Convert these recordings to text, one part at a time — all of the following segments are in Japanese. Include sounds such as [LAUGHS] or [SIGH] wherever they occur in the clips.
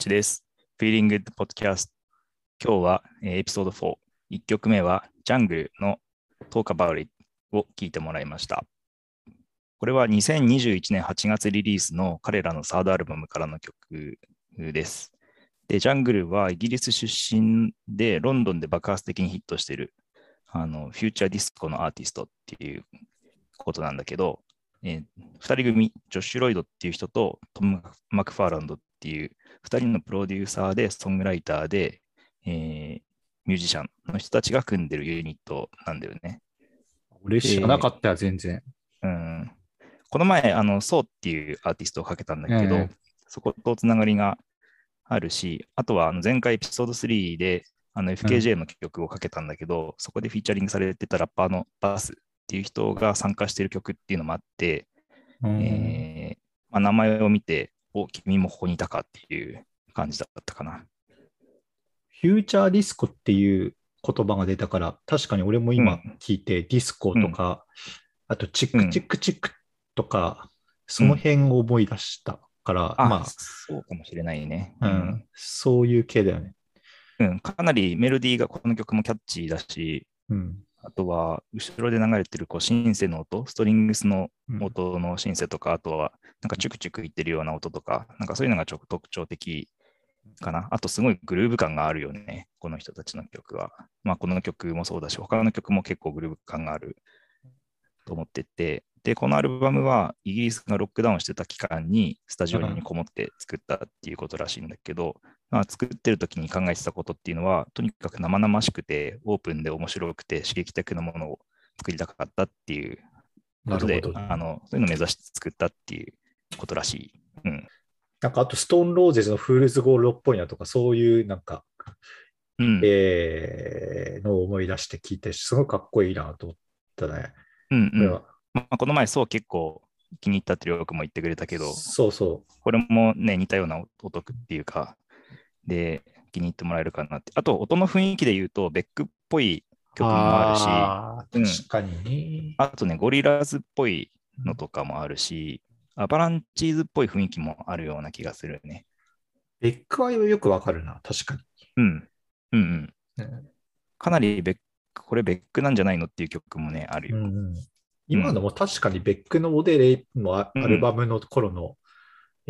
一です。Feeling Good Podcast。今日は、エピソード4。1曲目は、ジャングルの Talk About It を聞いてもらいました。これは2021年8月リリースの彼らのサードアルバムからの曲です。で、ジャングルはイギリス出身でロンドンで爆発的にヒットしているあの future disco のアーティストっていうことなんだけど、えー、2人組、ジョッシュ・ロイドっていう人とトム・マクファーランドっていう2人のプロデューサーでソングライターで、えーミュージシャンの人たちが組んでるユニットなんだよね。俺知らなかったよ、全然。うん、この前、あの、ソーっていうアーティストをかけたんだけど、ええそことつながりがあるし、あとはあの前回エピソード3であの FKJ の曲をかけたんだけど、そこでフィーチャリングされてたラッパーのバースっていう人が参加している曲っていうのもあって、うんえーまあ、名前を見て、お、君もここにいたかっていう感じだったかな。 future disco っていう言葉が出たから、確かに俺も今うん聞いて、ディスコとか、あとチックチックチックとか、その辺を思い出したから、あ、まそうかもしれないね。あ、うん、そういう系だよね。うん、かなりメロディーがこの曲もキャッチーだし、うん。あとは後ろで流れてるこうシンセの音、ストリングスのうん音のシンセとか、あとはなんかチュクチュクいってるような音とか、なんかそういうのがちょっと特徴的かな。あとすごいグルーヴ感があるよね、この人たちの曲は。まあこの曲もそうだし、他の曲も結構グルーヴ感があると思ってて、で、このアルバムはイギリスがロックダウンしてた期間にスタジオにこもって作ったっていうことらしいんだけど、まあ、作ってる時に考えてたことっていうのは、とにかく生々しくて、オープンで面白くて刺激的なものを作りたかったっていうことで。あのそういうのを目指して作ったっていうことらしい。うん。なんかあと、ストーンローゼズのフールズゴールドっぽいなとか、そういうなんか、うん。えーのを思い出して聞いて、すごいかっこいいなと思ったね。うんうんこまあ、この前、そう結構気に入ったってりょうくんも言ってくれたけど、そうそこれもね、似たようなお得っていうか、で、気に入ってもらえるかなって。あと、音の雰囲気で言うと、ベックっぽいう。曲もあるし、あうんー確かにね。あとね、ゴリラズっぽいのとかもあるし、アバランチーズっぽい雰囲気もあるような気がするね。ベックはよくわかるな、確かうん。うんうん。に。うんかなりベック、これベックなんじゃないのっていう曲もね、あるよ。うんうん今のも確かにベックのモデレのアうんアルバムの頃の、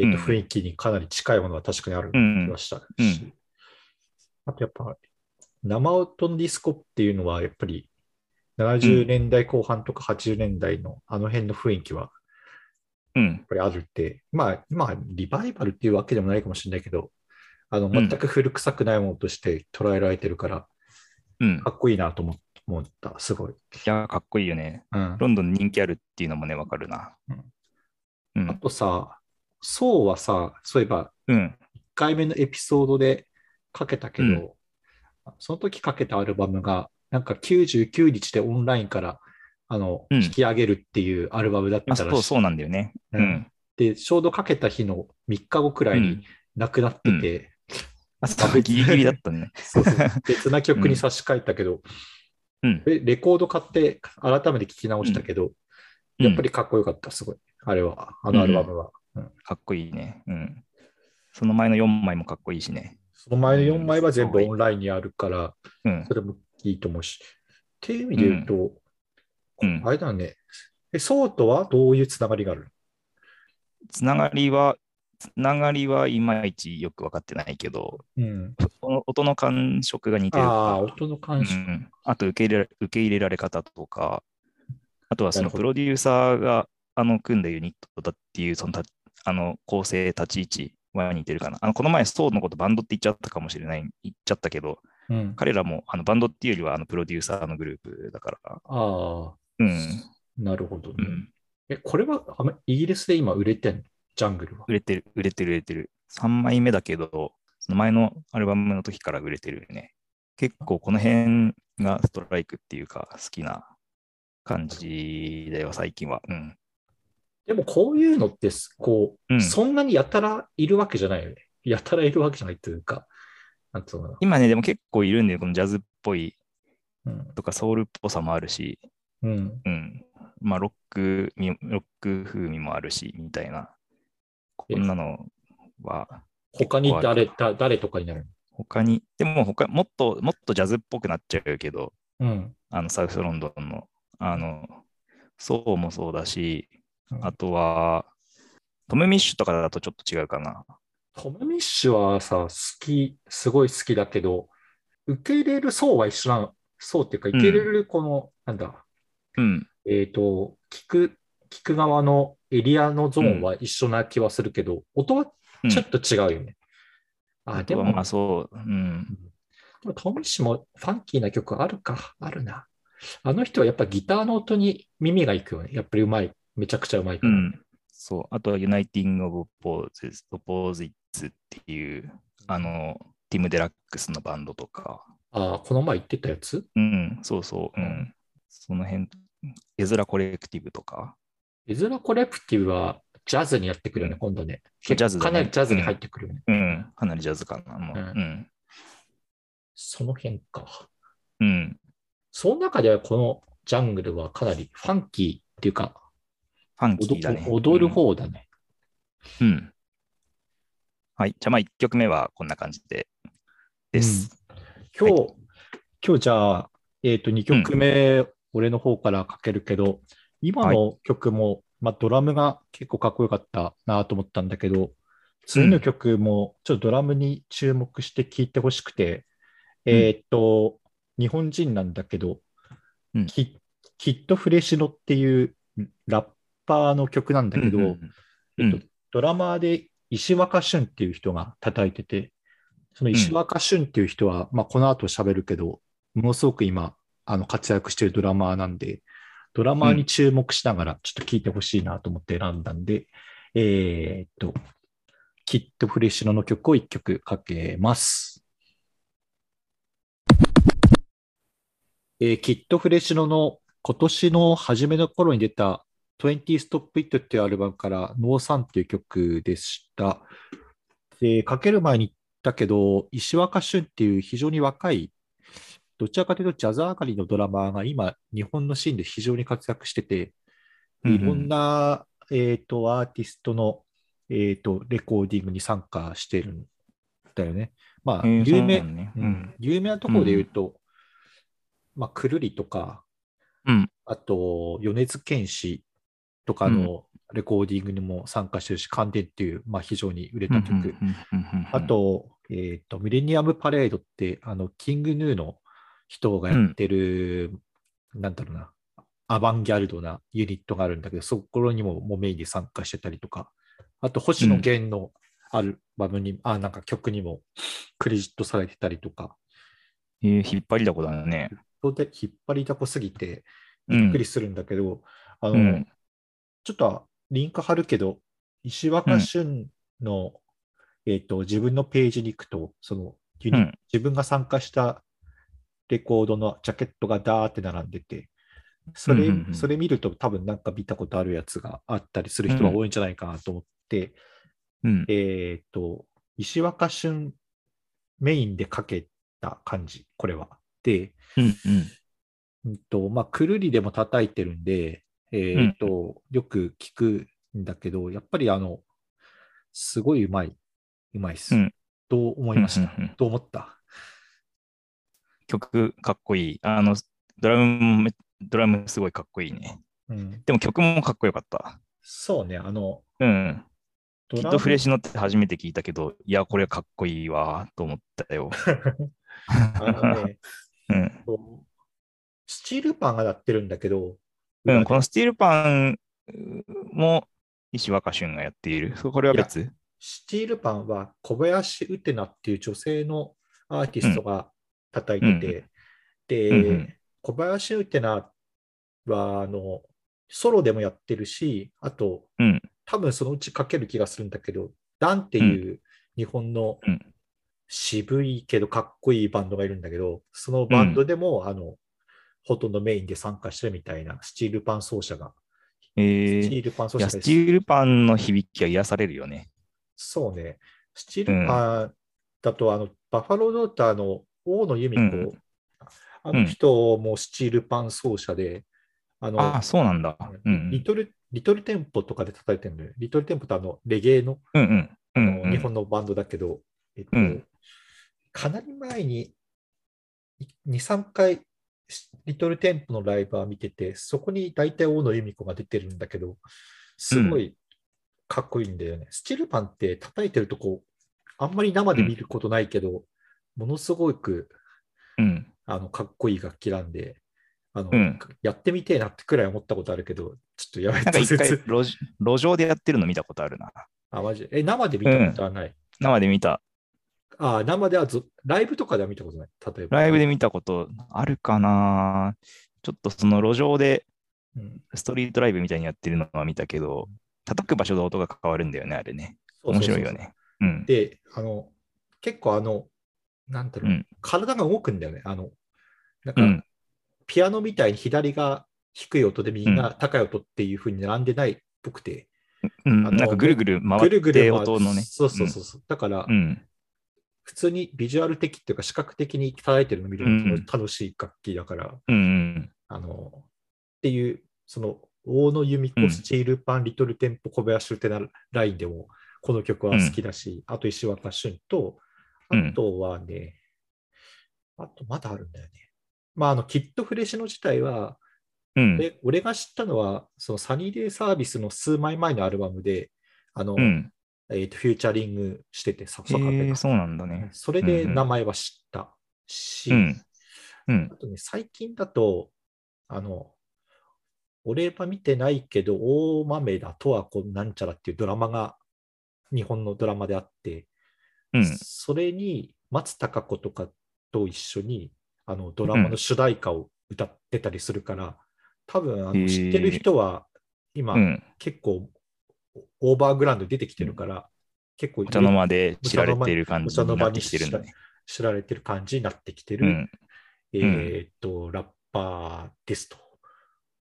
えーとうん雰囲気にかなり近いものは確かにあるうん気がしたし、うんあとやっぱ生音のディスコっていうのはやっぱり70年代後半とか80年代のあの辺の雰囲気はうんやっぱりあるって、まあ、まあ、リバイバルっていうわけでもないかもしれないけど、あのん全く古臭くないものとして捉えられてるから、うん。かっこいいなと思思った、すごい。いや、かっこいいよね。うん、ロンドン人気あるっていうのもね、わかるな。うあん。とさ、そうはさ、そういえばうん。1回目のエピソードでかけたけど、うんその時かけたアルバムが、なんか99日でオンラインからあの、うん引き上げるっていうアルバムだったあらしい。そうそうなんだよね。ううんん。で、ちょうどかけた日の3日後くらいうにん。亡くなってて、あ、そう、ギリギリだったね。そうそう別な曲に差し替えたけど、うん。レレコード買って改めて聞き直したけど、うんやっぱりかっこよかった、すごい。あれは、あのアルバムは。うんかっこいいね。うん。その前の4枚もかっこいいしね。その前の4枚は全部うんオンラインにあるから、うんそ。れもいいと思うし。っていう意味で言うと、うんあれだね。え、ソーとはどういうつながりがあるつながりは、つながりはいまいちよく分かってないけど、のうん。音の感触が似てるあ音のう感触。ん、あと受け入れら受け入れられ方とか、あとはそのプロデューサーがあの組んだユニットだっていうそのたあの構成、立ち位置は似てるかな。あのこの前、ソーのことバンドって言っちゃったかもしれない、言っちゃったけど、うん、彼らもあのバンドっていうよりはあのプロデューサーのグループだから。ああ、うん。なるほどね。うん、え、これはイギリスで今売れてんの？ジャングルは。売れてる、売れてる、売れてる。3枚目だけど、その前のアルバムの時から売れてるね。結構この辺がストライクっていうか好きな感じだよ、最近は。うん。でもこういうのってす、こう、うんそんなにやたらいるわけじゃないよね。やたらいるわけじゃないというか、なんつうのか今ね、でも結構いるんで、このジャズっぽい。とかソウルっぽさもあるし、うん。うん。まあ、ロックみ、ロック風味もあるし、みたいな。こんなのは他に誰だ誰とかになる他に、でも他、もっと、もっとジャズっぽくなっちゃうけど、のうん。あの、サウスロンドンの、あの、そうもそうだし、うんあとは、トム・ミッシュとかだとちょっと違うかな。トム・ミッシュはさ、好き、すごい好きだけど、受け入れる層は一緒なの。層っていうか、受け入れるこの、なんだ、うん。えっ、と、聞く、聞く側のエリアのゾーンは一緒な気はするけど、音はうんちょっと違うよね。あ、でも、まあそう、うん。でもトム・ミッシュもファンキーな曲あるか、あるな。あの人はやっぱギターの音に耳がいくよね。やっぱりうまい。めちゃくちゃうまいから。うん。そう。あとは Uniting of Opposites Opposites っていう、あの、ティム・デラックスのバンドとか。ああ、この前言ってたやつ？うん、そうそう。ううんん。その辺、エズラコレクティブとか。エズラコレクティブはジャズにやってくるよね、今度ね。ジャズだねかなりジャズに入ってくるよね。うん。かなりジャズかな。もううんうん。その辺か。うん。その中ではこのジャングルはかなりファンキーっていうか、ファンキーだね。踊踊る方だね。うん。うん。はい。じゃあまあ1曲目はこんな感じで。です。今日、今日じゃあ、えっ、と、2曲目、俺の方からかけるけど、今の曲も、まあ、ドラムが結構かっこよかったなと思ったんだけど、次の曲もちょっとドラムに注目して聴いてほしくて、うんえっ、と、日本人なんだけど、うんキキッド・フレシノっていうラッパーの曲なんだけど、うんうんえっと、ドラマーで石若俊っていう人が叩いてて、その石若俊っていう人は、まあ、この後喋るけど、ものすごく今、あの活躍してるドラマーなんで、ドラマーに注目しながらちょっと聴いてほしいなと思って選んだんで、えーっと、キッド・フレッシュノの曲を1曲かけます。えーキッド・フレッシュノの今年の初めの頃に出た20 Stop It っていうアルバムからノーサンっていう曲でした。で、かける前に言ったけど、石若俊っていう非常に若い、どちらかというとジャズ上がりのドラマーが今、日本のシーンで非常に活躍してて、うんうんいろんな、えー、とアーティストの、えー、とレコーディングに参加してるんだよね。まあ、えー有名、ねううんん有名なところで言うと、まあ、くるりとか、うん。あと、米津玄師とかのレコーディングにも参加してるし、関電っていう、まあ、非常に売れた曲。うんうんうんうんあ、と、えっ、と、ミレニアムパレードって、あの、キングヌーの人がやってる、なんだろうな、アバンギャルドなユニットがあるんだけど、そこにももうメインで参加してたりとか、あと、星野源のアルバムに、あ、なんか曲にもクレジットされてたりとか、えー引っ張りだこだね。で引っ張りだこすぎて、うん。びっくりするんだけど、あの、うんちょっとリンク貼るけど、石若俊の、えっ、と、自分のページに行くと、その、うん。自分が参加したレコードのジャケットがダーって並んでて、それ、うんうんうん。それ見ると多分なんか見たことあるやつがあったりする人が多いんじゃないかなと思って、うん。えっ、と、石若俊メインでかけた感じ、これは。で、うんうん。うんと、まあ、くるりでも叩いてるんで、えっ、と、よく聞くんだけど、やっぱりあの、すごいうまい、うまいっす。うんどう思いました、うんうんうんどう思った？曲かっこいい。あの、ドラムもめ、ドラムすごいかっこいいね。うん。でも曲もかっこよかった。そうね、あの、うん。きっとフレッシュノって初めて聞いたけど、いや、これかっこいいわ、と思ったよ。[LAUGHS] あのね、[LAUGHS] うん。スチールパンがやってるんだけど、うん、このスティールパンも石若俊がやっている。これは別？スチールパンは小林ウテナっていう女性のアーティストが叩いてて、うん。で、うんうん。小林ウテナはあのソロでもやってるし、あと、うん。多分そのうち書ける気がするんだけど、ダンっていう日本のうん。渋いけどかっこいいバンドがいるんだけど、そのバンドでも、あのほとんどメインで参加してるみたいなスチールパン奏者が、えー、スチールパン奏者がスティールパンの響きは癒されるよね。そうね。スチールパンだと、あの、バファロードーターの大野由美子、うんあの人もスチールパン奏者で、あの、ああ、そうなんだ。うんリトル、リトルテンポとかで叩いてるのよ。リトルテンポってあの、レゲエの、うんうん。あのうんうん日本のバンドだけど、えっとうんかなり前に2、3回、リトルテンポのライブは見てて、そこに大体大野由美子が出てるんだけど、すごいかっこいいんだよね。スチルパンって叩いてるとこ、あんまり生で見ることないけど、ものすごくうん。あのかっこいい楽器なんで、あのうんやってみてえなってくらい思ったことあるけど、ちょっとやめなんか一回 [LAUGHS] 説路上でやってるの見たことあるな。あ、マジ？え、生で見たことはない。生で見た。あ、生ではず、ライブとかでは見たことない？例えば。ライブで見たことあるかなちょっとその路上でうんストリートライブみたいにやってるのは見たけど、叩く場所で音が変わるんだよね、あれね。面白いよね。うん。で、あの、結構あの、なんだろう、うん体が動くんだよね。あの、なんか、うん。ピアノみたいに左が低い音で右が高い音っていう風に並んでないっぽくて、うん、なんかぐるぐる回ぐって音のね。そうそうそうそう。だから、うん。普通にビジュアル的っていうか視覚的に叩いてるの見るのうん楽しい楽器だから、うん。うん。あの、っていう、その、大野由美子、うんスチールパン、リトルテンポ、小林ってなラインでも、この曲は好きだし、あと石若俊と、うんあとはね、あとまだあるんだよね。まあ、あの、キットフレッシュの自体は、うん。で俺が知ったのは、そのサニーデイサービスの数枚前のアルバムで、あの、うん。えーとフューチャリングしてて、サへえ、ソカペがそうなんだね。それでうんうん名前は知ったし、うん。うんあ。とね、最近だと、あの、俺は見てないけど、大豆だとはこうなんちゃらっていうドラマが日本のドラマであって、うん。それに松たか子とかと一緒にあのドラマの主題歌を歌ってたりするから、多分あの知ってる人は今、うん。結構オーバーグラウンドに出てきてるから、結構お茶の間で知られている感じになってきてるんだね。知られてる感じになってきてる、うん。えーっと、ラッパーですと。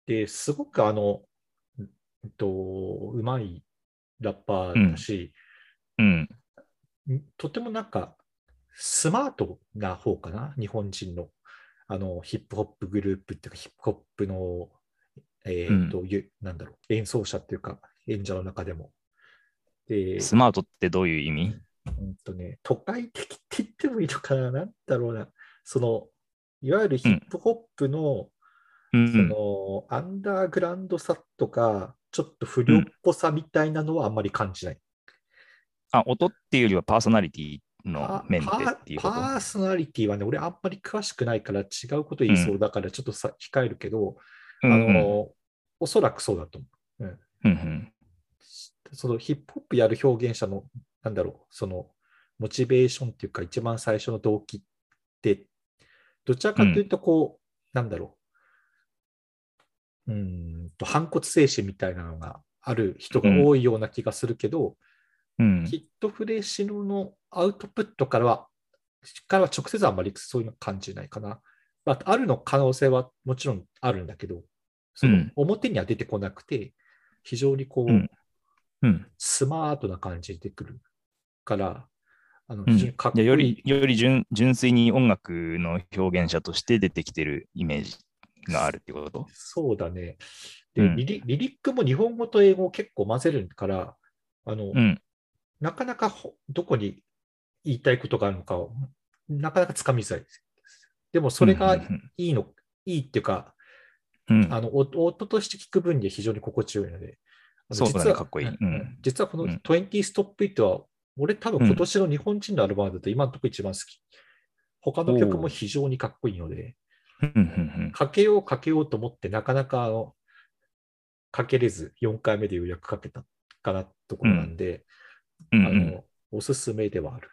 で、すごくあの、うんと、うまいラッパーだし、うん。とてもなんか、スマートな方かな、日本人の、あの、ヒップホップグループっていうか、ヒップホップの、えーっと、ゆなんだろう、演奏者っていうか、演者の中でも。で、スマートってどういう意味？うんとね、都会的って言ってもいいのかな、なんだろうな、その、いわゆるヒップホップの、うんその、アンダーグラウンドさとか、ちょっと不良っぽさみたいなのはあんまり感じない。あ、音っていうよりはパーソナリティのパ面でパっていうこと？パーソナリティはね、俺あんまり詳しくないから違うこと言いそうだからちょっとさ、控えるけど、うん。あの、おそらくそうだと思う。うん。うんうんそのヒップホップやる表現者の、なんだろう、その、モチベーションっていうか、一番最初の動機って、どちらかというと、こう、なんだろう、うーんと、反骨精神みたいなのがある人が多いような気がするけど、うん。ヒットフレッシュのアウトプットからは、からは直接あんまりそういうの感じないかな。まあ、あるの可能性はもちろんあるんだけど、そのうん。表には出てこなくて、非常にこう、うんうんスマートな感じでくるから、あのうん。非常によりより純純粋に音楽の表現者として出てきてるイメージがあるってこと？そうだね。で、うん。リリ。リリックも日本語と英語を結構混ぜるから、あのうん。なかなかほどこに言いたいことがあるのかを、なかなかつかみづらいです。でもそれがいいの、いいっていうか、うんうん。あのお音として聞く分には非常に心地よいので、そうだね実はかっこいい。うん。うん。実はこのうん。20 Stop It は、俺多分今年の日本人のアルバムだと今のところ一番好き。他の曲も非常にかっこいいので、かけようかけようと思ってなかなかあのかけれず4回目でようやくかけたかなところなんで、あのおすすめではある。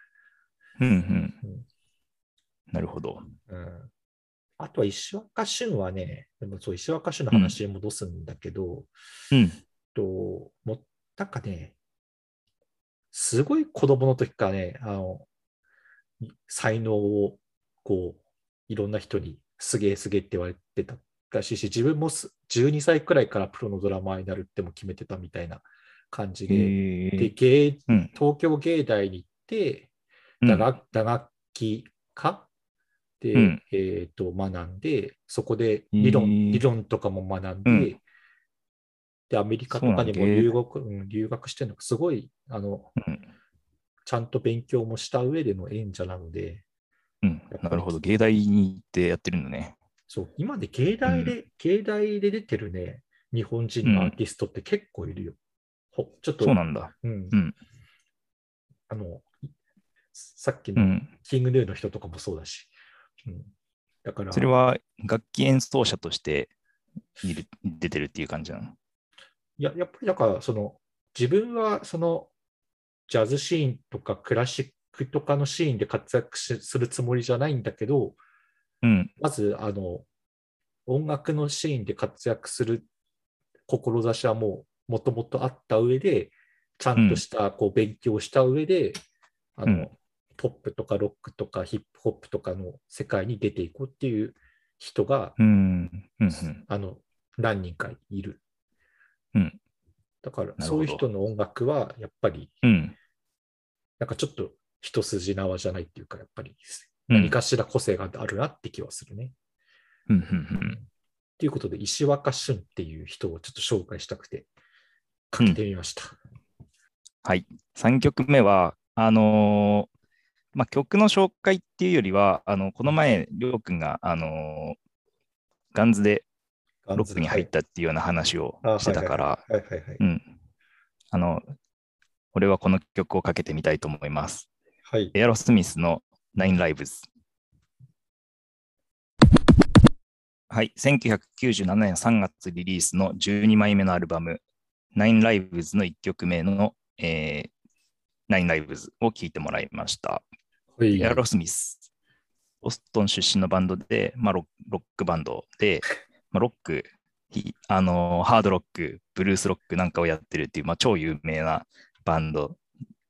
うんうん。うん。なるほど。うん。あとは石若俊はね、でもそう石若俊の話に戻すんだけど、うんともうなんかね、すごい子供の時からね、あの才能をこういろんな人にすげえすげえって言われてたらしいし、自分もす12歳くらいからプロのドラマーになるっても決めてたみたいな感じで、へでー芸うん。東京芸大に行って、うん。打楽打楽器科で、うん。えー、と学んで、そこで理論,、理論とかも学んで、うんで、アメリカとかにも留学,、うん、留学してるのがすごい、あの、うんちゃんと勉強もした上での演者なので、うん。なるほど。芸大に行ってやってるのね。そう、今で芸大で、芸大で出てるね、日本人のアーティストって結構いるよ。ほちょっと、そうなんだ。うんうん。あの、さっきのうん。キングヌーの人とかもそうだし。うん、だから、それは楽器演奏者としている出てるっていう感じなの？いや、やっぱりだから、その、自分はその、ジャズシーンとかクラシックとかのシーンで活躍しするつもりじゃないんだけど、うん。まず、あの、音楽のシーンで活躍する志はもう、もともとあった上で、ちゃんとしたこう勉強をした上で、あの、うんポップとかロックとかヒップホップとかの世界に出ていこうっていう人が、うん。うん。うん。あの、何人かいる。うんだから、そういう人の音楽は、やっぱり、うん。なんかちょっと一筋縄じゃないっていうか、やっぱりうん何かしら個性があるなって気はするね。うん。うん。ということで、石若俊っていう人をちょっと紹介したくて、かけてみました。はい。3曲目は、あのーまあ、曲の紹介っていうよりは、あのこの前、りょうくんが、あのーガンズでロックに入ったっていうような話をしてたから。あの、俺はこの曲をかけてみたいと思います。はい。エアロスミスの Nine Lives。はい。1997年3月リリースの12枚目のアルバム、Nine Lives の1曲目の、えー、Nine Lives を聴いてもらいました。はいエアロスミス。ボストン出身のバンドで、まあ、ロロックバンドで、まあ、ロック、ひあのーハードロック、ブルースロックなんかをやってるっていう、まあ、超有名なバンド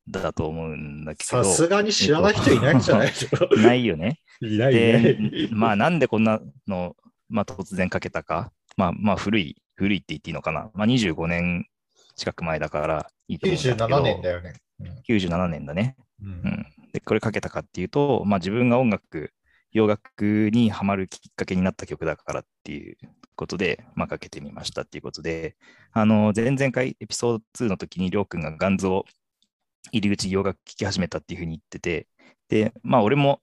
だと思うんだけど。さすがに知らない人いないんじゃないでしょ。い [LAUGHS] ないよね。いないでね。、まあなんでこんなの、まあ、突然かけたか。まあまあ古い、古いって言っていいのかな。まあ25年近く前だからいいと思うんだけど。97年だよね。97年だね。うんうん。で、これかけたかっていうと、まあ自分が音楽、洋楽にハマるきっかけになった曲だからっていうことで、まあかけてみましたっていうことで、あの、前々回エピソード2の時にりょうくんがガンズを入り口洋楽聴き始めたっていうふうに言ってて、で、まあ俺も、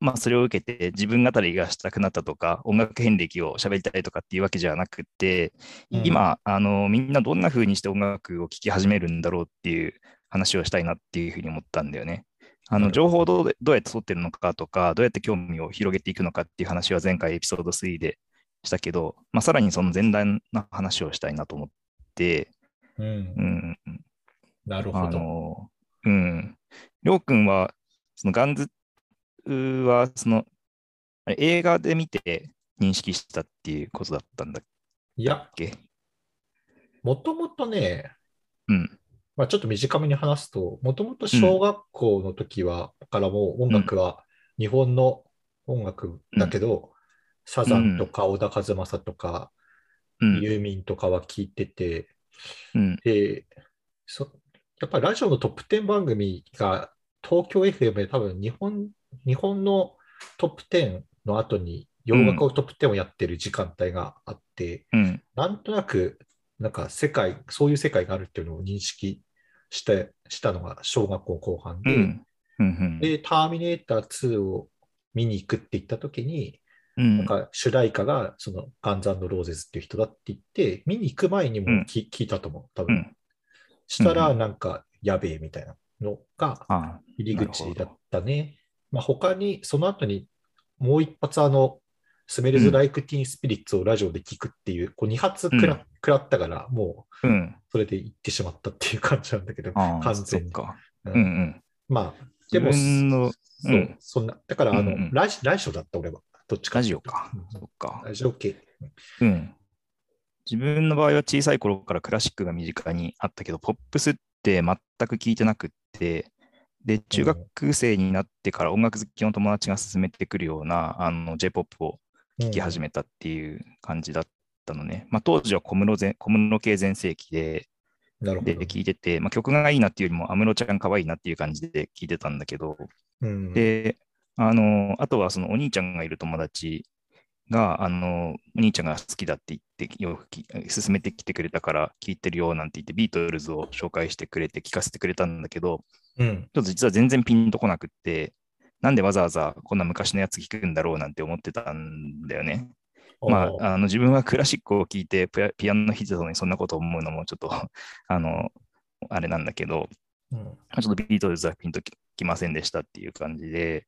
まあそれを受けて自分語りがしたくなったとか、音楽遍歴を喋りたいとかっていうわけじゃなくて、うん今、あの、みんなどんな風にして音楽を聴き始めるんだろうっていう話をしたいなっていうふうに思ったんだよね。あの情報をどうでどうやって取ってるのかとか、どうやって興味を広げていくのかっていう話は前回エピソード3でしたけど、まあ、さらにその前段な話をしたいなと思って、うんうん、あなるほど。の、うん。りょうくんは、そのガンズは、その、映画で見て認識したっていうことだったんだっいや、けもともとね、うん。まあ、ちょっと短めに話すと、もともと小学校の時は、からもう音楽は日本の音楽だけど、サザンとか小田和正とか、うん。ユーミンとかは聞いてて、うん。で、そやっぱりラジオのトップ10番組が東京 FM で多分日本日本のトップ10の後に洋楽をトップ10をやってる時間帯があって、うん。なんとなくなんか世界、そういう世界があるっていうのを認識してしたのが小学校後半で、うん。うん。で、ターミネーター2を見に行くって言った時に、うん。なんか主題歌がそのガンズローゼズっていう人だって言って、見に行く前にもうんき、聞いたと思う、多分。うん。したら、うんうんなんか、やべえみたいなのがあ入り口だったね。まあ、他に、その後にもう一発、あの、スメルズ・ライク・ティーン・スピリッツをラジオで聞くっていう、こう2発くら,、ったから、もううん。それで行ってしまったっていう感じなんだけど、完全に。ううんんうん。まあ、でも、そう、うんそんな、だから、あの、うんうんラジラジオだった、俺は。どっちかラジオかうん。そっか。ラジオ系。うん。自分の場合は小さい頃からクラシックが身近にあったけど、ポップスって全く聞いてなくって、で、中学生になってから音楽好きの友達が勧めてくるようなあの J-POP を聴き始めたっていう感じだったのね。まあ、当時は小室全小室系全盛期で、でなるほど。聴いてて、まあ、曲がいいなっていうよりも安室ちゃん可愛いなっていう感じで聴いてたんだけど、うん、で、あの、あとはそのお兄ちゃんがいる友達が、あの、お兄ちゃんが好きだって言って、よくき勧めてきてくれたから聞いてるよなんて言って、ビートルズを紹介してくれて、聞かせてくれたんだけど、うん。ちょっと実は全然ピンとこなくって、なんでわざわざこんな昔のやつ聞くんだろうなんて思ってたんだよね。まあ、あの自分はクラシックを聴いてピアピアノ弾いてたのにそんなこと思うのもちょっと [LAUGHS] あの、あれなんだけど、うん。まあちょっとビートルズはピンとききませんでしたっていう感じで、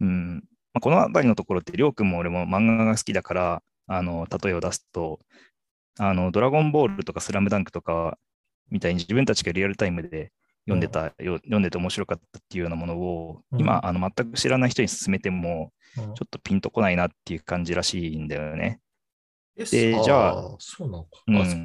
うん。まあ、このあたりのところって、りょうくんも俺も漫画が好きだから、あの例えを出すと、あのドラゴンボールとかスラムダンクとかみたいに自分たちがリアルタイムで読んでた、よ読んでて面白かったっていうようなものを、うん今、あの全く知らない人に勧めても、うんちょっとピンとこないなっていう感じらしいんだよね。えでじゃあーそうなのか。うんあそ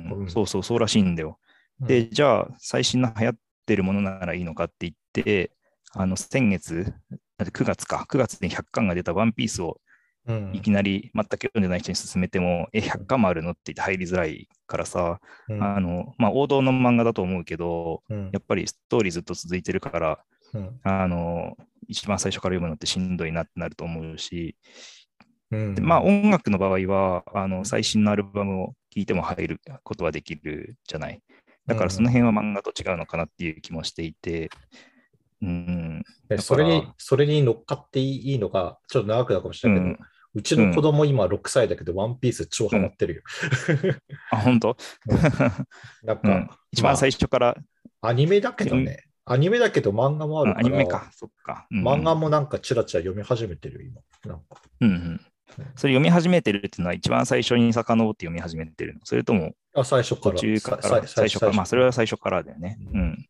うんそうそう、らしいんだよ。うんで、じゃあ、最新の流行ってるものならいいのかって言って、あの、先月、だって9月か、9月に100巻が出たワンピースをうん。いきなり全く読んでない人に勧めても、え、100巻もあるのって言って入りづらいからさ、うん。あの、まあ、王道の漫画だと思うけど、うん。やっぱりストーリーずっと続いてるから、うん。あの、一番最初から読むのってしんどいなってなると思うし、うん。でまあ、音楽の場合は、あの最新のアルバムを聴いても入ることはできるじゃない。だからその辺は漫画と違うのかなっていう気もしていて、うん、それに、それに乗っかっていいのが、ちょっと長くなるかもしれないけど、ううんちの子供今6歳だけど、ワンピース超ハマってるよ。あ、本当、なんか、うん、一番最初から、まあアニメだけどね、アニメだけど漫画もあうんるから、アニメか、そっか。うん。漫画もなんかチラチラ読み始めてるよ、今。なんか。うんうん。それ読み始めてるっていうのは一番最初に遡って読み始めてるの？それともあ最初から。途中から？最初から、まあそれは最最初からだよね。ううん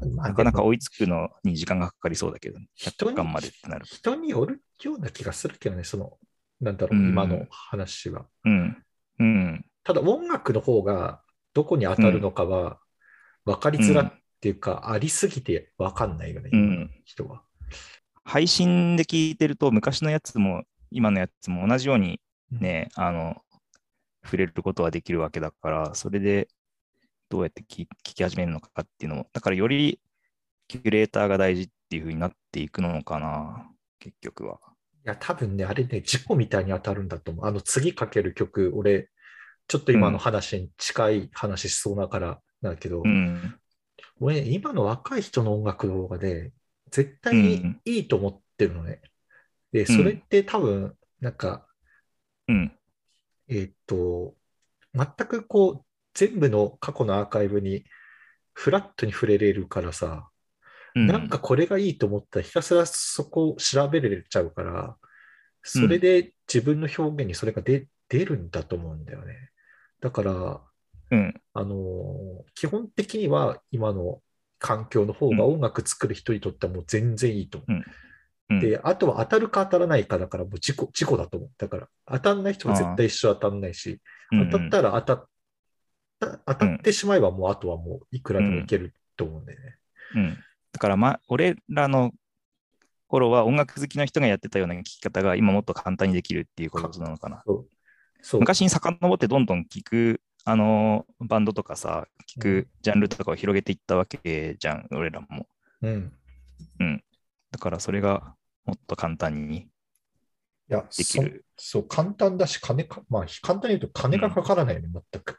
なかなか追いつくのに時間がかかりそうだけど、人に100巻までってなる。人によるような気がするけどね、その、なんだろう、うん今の話は。うん。うん。ただ音楽の方がどこに当たるのかは分かりづらっていうか、ありすぎて分かんないよね、人は。配信で聞いてると、昔のやつも今のやつも同じようにね、あの、触れることはできるわけだから、それでどうやって聞聞き始めるのかっていうのも、だからよりキュレーターが大事っていうふうになっていくのかな、結局は。いや、多分ね、あれね、事故みたいに当たるんだと思う。あの、次かける曲、俺、ちょっと今の話に近い話しそうだからなんだけど、うん。俺、今の若い人の音楽の方がね、絶対にいいと思ってるのね。で、それって多分、なんか、うん。えーっと、全くこう、全部の過去のアーカイブにフラットに触れれるからさ、うん、なんかこれがいいと思ったらひたすらそこを調べれちゃうから、それで自分の表現にそれが出出るんだと思うんだよね。だから、うん。あのー基本的には今の環境の方が音楽作る人にとってはもう全然いいと思う。うん、で、あとは当たるか当たらないかだからもう事故、事故だと思う。だから当たんない人は絶対一生当たんないし、うん当たったら当たった、[LAUGHS] 当たってしまえばもうあとはもういくらでもいけると思うんだよね。うん。だから、ま、俺らの頃は音楽好きの人がやってたような聞き方が今もっと簡単にできるっていうことなのかな。そう。そう昔に遡ってどんどん聞くあのバンドとかさ、聞うんくジャンルとかを広げていったわけじゃん、俺らも。うん。うん。だからそれがもっと簡単にいや、そできる。そう、簡単だし、金か、まあ、簡単に言うと金がかからないよね、全く。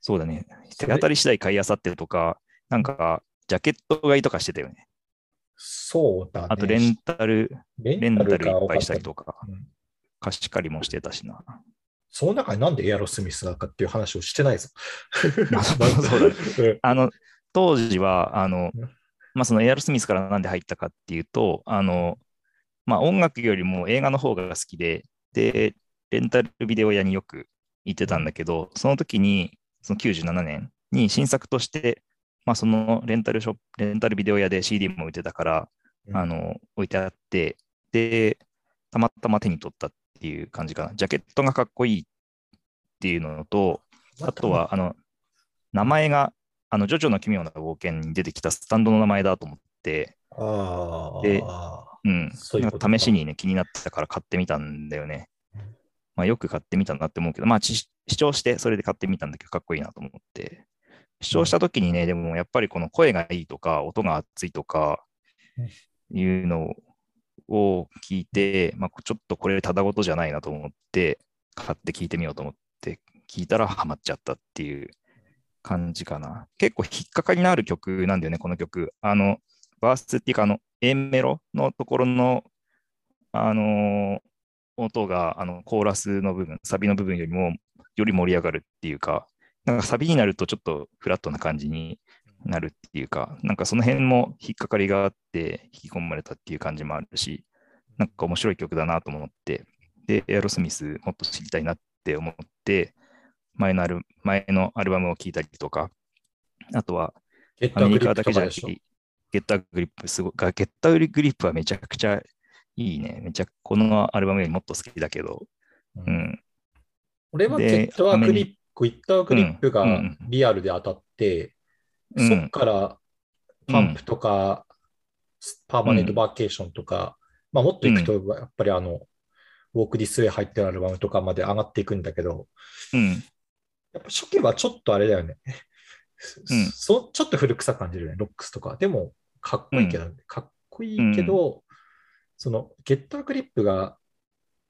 そうだね。手当たり次第買いあさってるとか、なんか、ジャケット買いとかしてたよね。そうだね。あと、レンタル、レレンタルいっぱいしたりとか、うん貸し借りもしてたしな。その中になんでエアロスミスなのかっていう話をしてないぞ。まあの、当時は、あのうん、まあ、そのエアロスミスからなんで入ったかっていうと、あの、まあ、音楽よりも映画の方が好きで、で、レンタルビデオ屋によく行ってたんだけど、その時に、その97年に新作として、まあ、そのレンタルショップ、レンタルビデオ屋で CD も売ってたから、うん。あの、置いてあって、で、たまたま手に取ったっていう感じかな。ジャケットがかっこいいっていうのと、あとは、あの、名前が、あの、ジョジョの奇妙な冒険に出てきたスタンドの名前だと思って、あであ、うん、そういう試しにね、気になってたから買ってみたんだよね。うん。まあ、よく買ってみたなって思うけど、まあ、ち視聴してそれで買ってみたんだけど、かっこいいなと思って。視聴した時にね、でもやっぱりこの声がいいとか、音が熱いとか、いうのを聞いて、まあ、ちょっとこれただごとじゃないなと思って、買って聞いてみようと思って、聞いたらハマっちゃったっていう感じかな。結構引っかかりのある曲なんだよね、この曲。あの、バースっていうか、あの、A メロのところの、あのー音が、あの、コーラスの部分、サビの部分よりも、より盛り上がるっていうか、なんかサビになるとちょっとフラットな感じになるっていうか、なんかその辺も引っかかりがあって引き込まれたっていう感じもあるし、なんか面白い曲だなと思って、で、エアロスミスもっと知りたいなって思って、前のアル前のアルバムを聴いたりとか、あとはアメリカだけじゃなくて、ゲッターグリップすごい、ゲッターグリップはめちゃくちゃいいね。めちゃこのアルバムよりもっと好きだけど、ううん。ん。俺はゲでッターグリップ、ゲッターグリップがうんうん。リアルで当たって、うん。そっからパンプとか、パーマネントバーケーションとか、まあもっといくと、やっぱりあの、ウォークディスウェイ入ってるアルバムとかまで上がっていくんだけど、うん。やっぱ初期はちょっとあれだよね。うん。そちょっと古臭く感じるよね、ロックスとか。でも、かっこいいけど、かっこいいけど、その、ゲッターグリップが、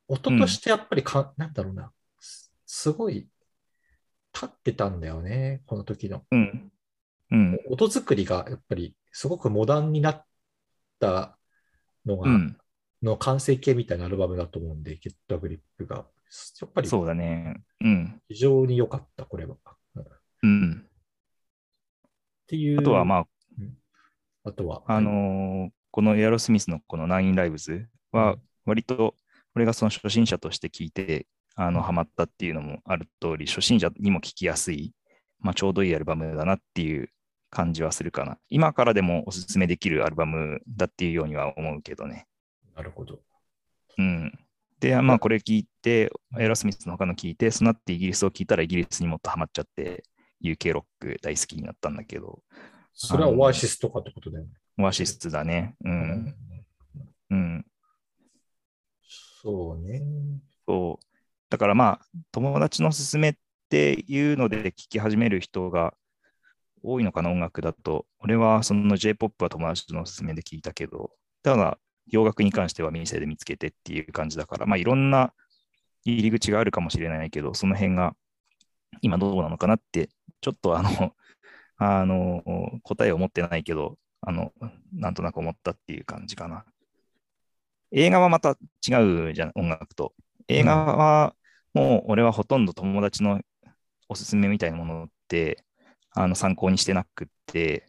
音としてやっぱりか、なんだろうな、すすごい、立ってたんだよね、この時の。うん。うん。音作りがやっぱりすごくモダンになったのが、うん。の完成形みたいなアルバムだと思うんで、ゲッターグリップが。やっぱりそうだね。うん。非常に良かった、これは。うんっうん。ていう。あとは、まあとは、あ、あのーこのエアロスミスのこのナインライブズは、割と、俺がその初心者として聞いて、あの、ハマったっていうのもある通り、初心者にも聞きやすい、まあ、ちょうどいいアルバムだなっていう感じはするかな。今からでもおすすめできるアルバムだっていうようには思うけどね。なるほど。うん。で、まあ、これ聞いて、エアロスミスの他の聞いて、その後イギリスを聞いたらイギリスにもっとハマっちゃって、UK ロック大好きになったんだけど、それはオアシスとかってことだよね。オアシスだね。うん。うん。そうね。そう。だからまあ、友達の勧めっていうので聞き始める人が多いのかな、音楽だと。俺はその J-POP は友達の勧めで聞いたけど、ただ、洋楽に関しては店で見つけてっていう感じだから、まあいろんな入り口があるかもしれないけど、その辺が今どうなのかなって、ちょっとあの、あの、答えを持ってないけど、あの、なんとなく思ったっていう感じかな。映画はまた違うじゃん、音楽と。映画はもう俺はほとんど友達のおすすめみたいなものってあの参考にしてなくって、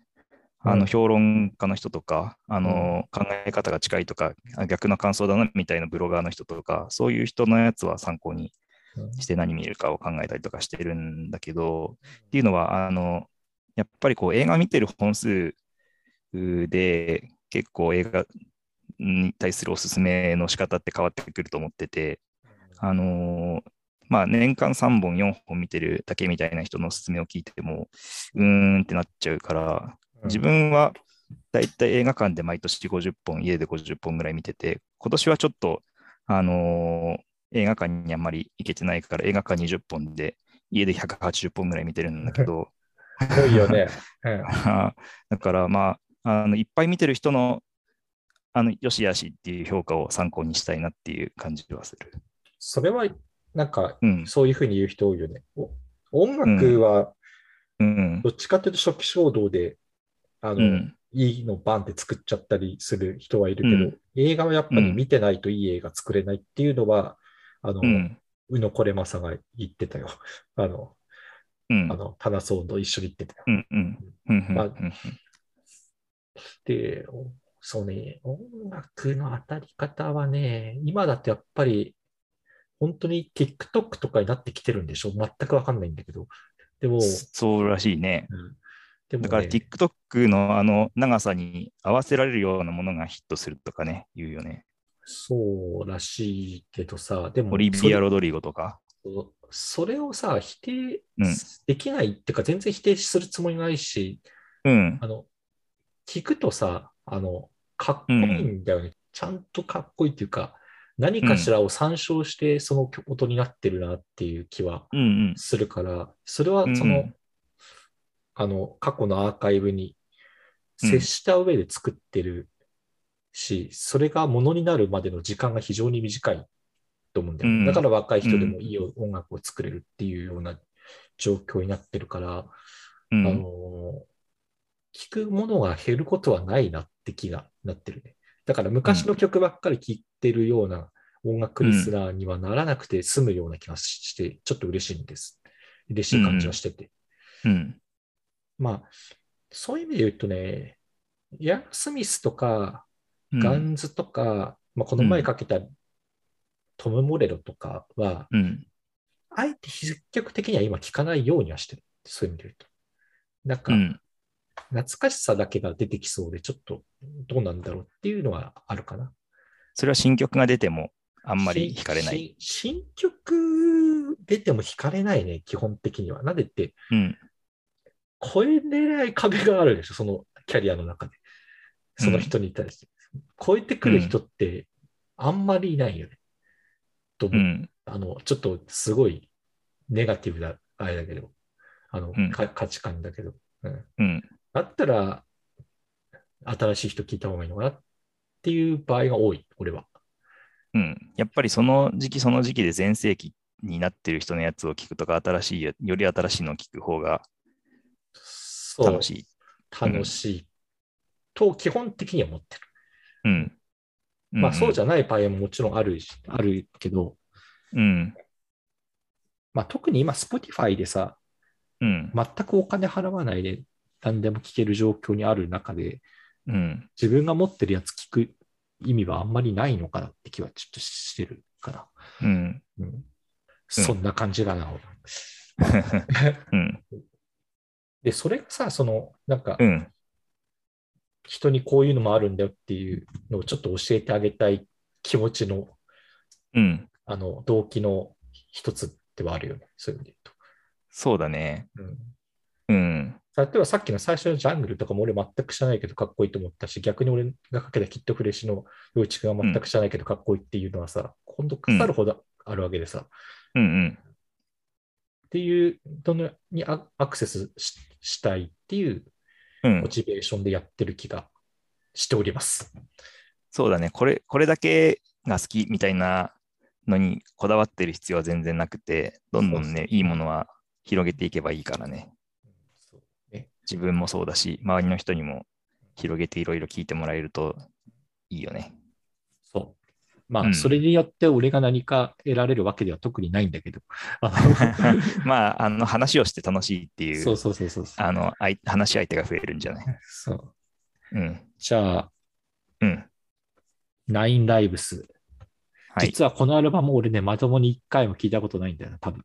あうんの評論家の人とか、あの考え方が近いとか、あ逆の感想だなみたいなブロガーの人とか、そういう人のやつは参考にうんして何見るかを考えたりとかしてるんだけど、っていうのは、あのやっぱりこう映画見てる本数で結構映画に対するおすすめの仕方って変わってくると思ってて、あのーまあ、年間3本、4本見てるだけみたいな人のおすすめを聞いても、うーんってなっちゃうから、自分はだいたい映画館で毎年50本、家で50本ぐらい見てて、今年はちょっと、あのー映画館にあんまり行けてないから、映画館20本で、家で180本ぐらい見てるんだけど、[LAUGHS] 多いよね。うん。[LAUGHS] だからまあ、あのいっぱい見てる人の、あの、よしあしっていう評価を参考にしたいなっていう感じはする。それは、なんか、うん。そういうふうに言う人多いよね。お音楽は、うん。どっちかっていうと初期衝動で、あの、うん。いいのバンって作っちゃったりする人はいるけど、うん映画はやっぱり見てないといい映画作れないっていうのは、あの、うん。宇野これまさが言ってたよ。あの、うん。あの、タナソーと一緒に言ってたよ。うん。うんで、おそうね、音楽の当たり方はね、今だとやっぱり、本当に TikTok とかになってきてるんでしょ？全くわかんないんだけど。でも、そうらしいね。うんでも、ね、だから TikTok のあの長さに合わせられるようなものがヒットするとかね、言うよね。そうらしいけどさ、でも、オリビア・ロドリゴとか？それをさ、否定うんできないっていうか、全然否定するつもりないし、うん。あの、聞くとさ、あの、かっこいいんだよね。ちゃんとかっこいいっていうか、何かしらを参照してその音になってるなっていう気はうんうん。するから、それはうんその、あの、過去のアーカイブに接した上で作ってるし、それがものになるまでの時間が非常に短いと思うんだよね。うんだから若い人でもいい音楽を作れるっていうような状況になってるから、うんあの、聞くものが減ることはないなって気がなってるね。だから昔の曲ばっかり聴いてるような音楽リスナーにはならなくて済むような気がして、ちょっと嬉しいんです。嬉しい感じはしてて。うん。まあ、そういう意味で言うとね、ヤン・スミスとか、うんガンズとか、まあ、この前かけたトム・モレロとかは、うん。あえて積極的には今聞かないようにはしてる。そういう意味で言うと。なんかう、ん。懐かしさだけが出てきそうで、ちょっとどうなんだろうっていうのはあるかな。それは新曲が出てもあんまり惹かれない。し新曲出ても惹かれないね、基本的には。なんでって、うん。超えれない壁があるでしょ、そのキャリアの中で。その人に対して。超えてくる人ってあんまりいないよね。と思う。うん。あの、ちょっとすごいネガティブな、あれだけど、あの、うんか価値観だけど。うん。うん。だったら、新しい人聞いた方がいいのかなっていう場合が多い、俺は。うん。やっぱりその時期その時期で全盛期になってる人のやつを聞くとか、新しいや、より新しいのを聞く方が。楽しい。楽しい。と、基本的には思ってる。うん。まあ、そうじゃゃない場合ももちろんあるし、あるけど、うん。まあ、特に今、Spotify でさ、うん。全くお金払わないで何でも聞ける状況にある中で、うん。自分が持ってるやつ聞く意味はあんまりないのかなって気はちょっとしてるかな。うん。うん、そんな感じだな。[LAUGHS] うん。[LAUGHS] で、それがさ、その、なんかう、ん。人にこういうのもあるんだよっていうのをちょっと教えてあげたい気持ちの、うん。あの、動機の一つではあるよね。そういう意味でそうだね。言うと。うんうん。例えばさっきの最初のジャングルとかも俺全く知らないけどかっこいいと思ったし、逆に俺がかけたキットフレッシュの陽一君が全く知らないけどかっこいいっていうのはさ、今度腐るほどあるわけでさ、っうんうん。ていうのにアアクセスししたいっていううんモ。チベーションでやってる気がしております。そうだね。これ、これだけが好きみたいなのにこだわってる必要は全然なくて、どんどんねいいものは広げていけばいいからね。自分もそうだし、周りの人にも広げていろいろ聞いてもらえるといいよね。そう。まあ、うんそれによって俺が何か得られるわけでは特にないんだけど。あ [LAUGHS] まあ、あの話をして楽しいっていうう、そうそうそうそう。あの、あい話し相手が増えるんじゃない？そううん。じゃあ、うん。ナインライブス。はい。実はこのアルバム俺ね、まともに一回も聞いたことないんだよな、多分。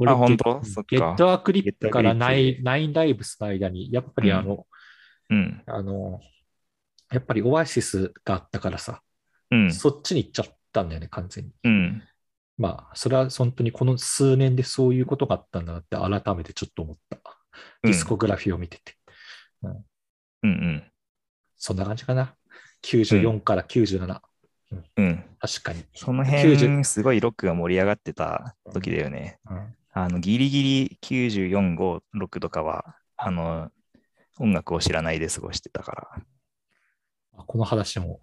俺あ、本ゲ当そっか。ゲットアクリップからナインナインライブスの間に、やっぱりあの、うん。あの、やっぱりオアシスがあったからさ、うん。そっちに行っちゃったんだよね、完全に。うん。まあ、それは本当にこの数年でそういうことがあったんだなって改めてちょっと思った。ディスコグラフィーを見てて。うんうん。そんな感じかな。94から97。うん。確かに。その90辺、すごいロックが盛り上がってた時だよね。うんあの、ギリギリ94、5、6とかは、あの、音楽を知らないで過ごしてたから、この話もも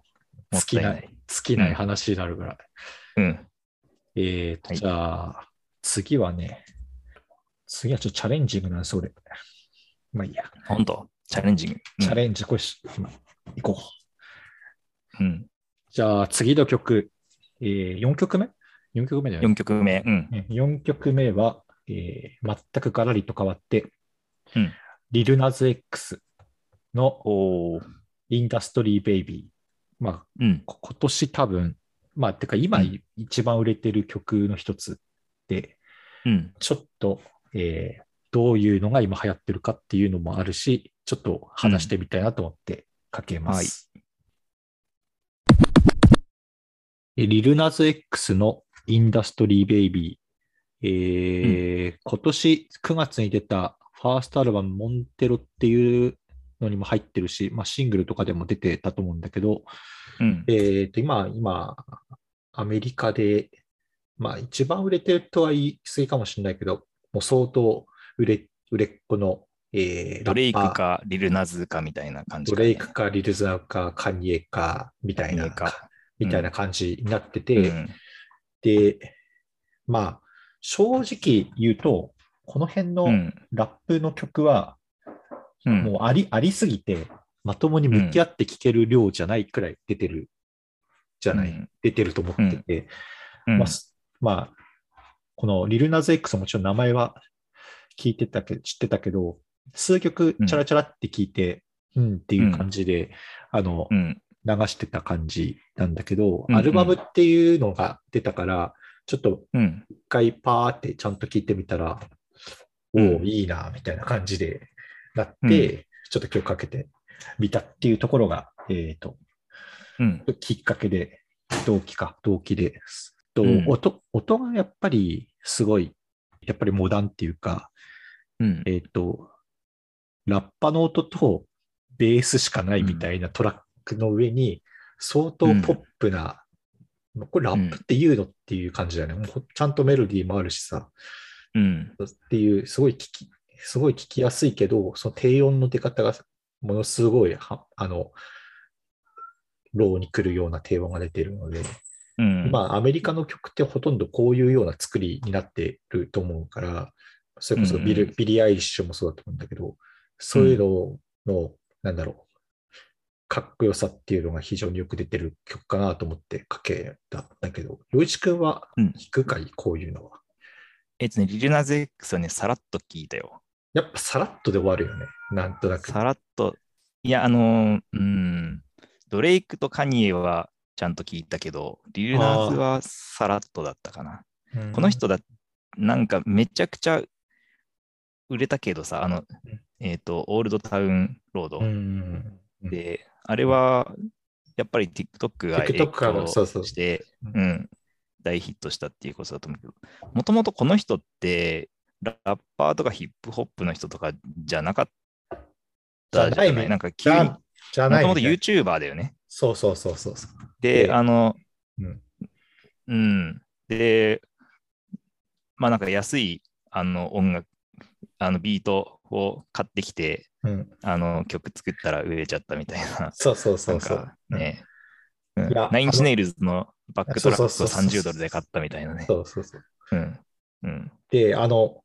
尽きな、い。尽きない話になるぐらい。うん。えーと、はいじゃあ、次はね、次はちょっとチャレンジングなんです、俺。まあいいや。本当？チャレンジング？チャレンジ、これし、今、行こう。うん。じゃあ、次の曲、えー、4曲目？?4 曲目だよね4曲目。うん。ね。4曲目は、えー全くガラリと変わって、うんリルナズ X の。インダストリーベイビー。まあ、うん。こ今年多分、まあ、てか今うん一番売れてる曲の一つで、うん。ちょっと、えーどういうのが今流行ってるかっていうのもあるし、ちょっと話してみたいなと思ってかけます。えリルナズ X のインダストリーベイビー。えー今年9月に出たファーストアルバムモンテロっていうのにも入ってるし、まあ、シングルとかでも出てたと思うんだけど、うん。えっと、今、今、アメリカで、まあ、一番売れてるとは言い過ぎかもしれないけど、もう相当売れ、売れっ子のえー、ドレイクかリルナズかみたいな感じね、レイクかリルザーかカニエかみたいなみたいな感じになってて、うんで、まあ、正直言うと、この辺のうん。ラップの曲は、うん。もうあり,、ありすぎて、まともに向き合って聴ける量じゃないくらい出てる、じゃない、うん。出てると思ってて、うん。まあ、すまあ、このリルナズ X ももちろん名前は聞いてたけど、知ってたけど、数曲チャラチャラって聞いて、うん、っていう感じで、あの、うん流してた感じなんだけど、うんうん。アルバムっていうのが出たから、ちょっとうん。一回パーってちゃんと聞いてみたら、うん。おお、いいな、みたいな感じでなって、ちょっと今日かけてみたっていうところが、えっ、と、うん。きっかけで、動機か、動機です。とうん。音音がやっぱりすごい、やっぱりモダンっていうか、うん。えっ、と、ラッパの音とベースしかないみたいなトラックの上に、相当ポップな、これラップっていうのっていう感じだよね。もうちゃんとメロディーもあるしさ、うん。っていう、すごい聞き、すごい聞きやすいけど、その低音の出方がものすごいは、あの、ローに来るような低音が出てるので、うん。まあ、アメリカの曲ってほとんどこういうような作りになってると思うから、それこそビル、うんうん。ビリー・アイリッシュもそうだと思うんだけど、そういうのの、なんだろう、かっこよさっていうのが非常によく出てる曲かなと思ってかけたんだけど、洋一くんはうん聞くかい、こういうのは？えっとね、リルナズ X はね、さらっと聞いたよ。やっぱさらっとで終わるよね、なんとなく。さらっと、いや、あのーうん、ドレイクとカニエはちゃんと聞いたけど、リルナズはさらっとだったかな。うんこの人だ、なんかめちゃくちゃ売れたけどさ、あの、えっ、と、オールドタウンロードうん。で、あれはやっぱり TikTok が影そうそう響して、うんうん、大ヒットしたっていうことだと思うけど、もともとこの人って、ラッパーとかヒップホップの人とかじゃなかったじゃないない？なんか急に、もともと YouTuber だよね。そうそうそうそうそう。で、であの、うんうん。で、まあなんか安いあの音楽、あのビートを買ってきて、うん、あの曲作ったら売れちゃったみたいな。そうそうそなうんそうか。ね、うん Nine Inch Nails のバックトラックをそうそうそうそう30ドルで買ったみたいなね。そうそうそう。うん。うん。で、あの、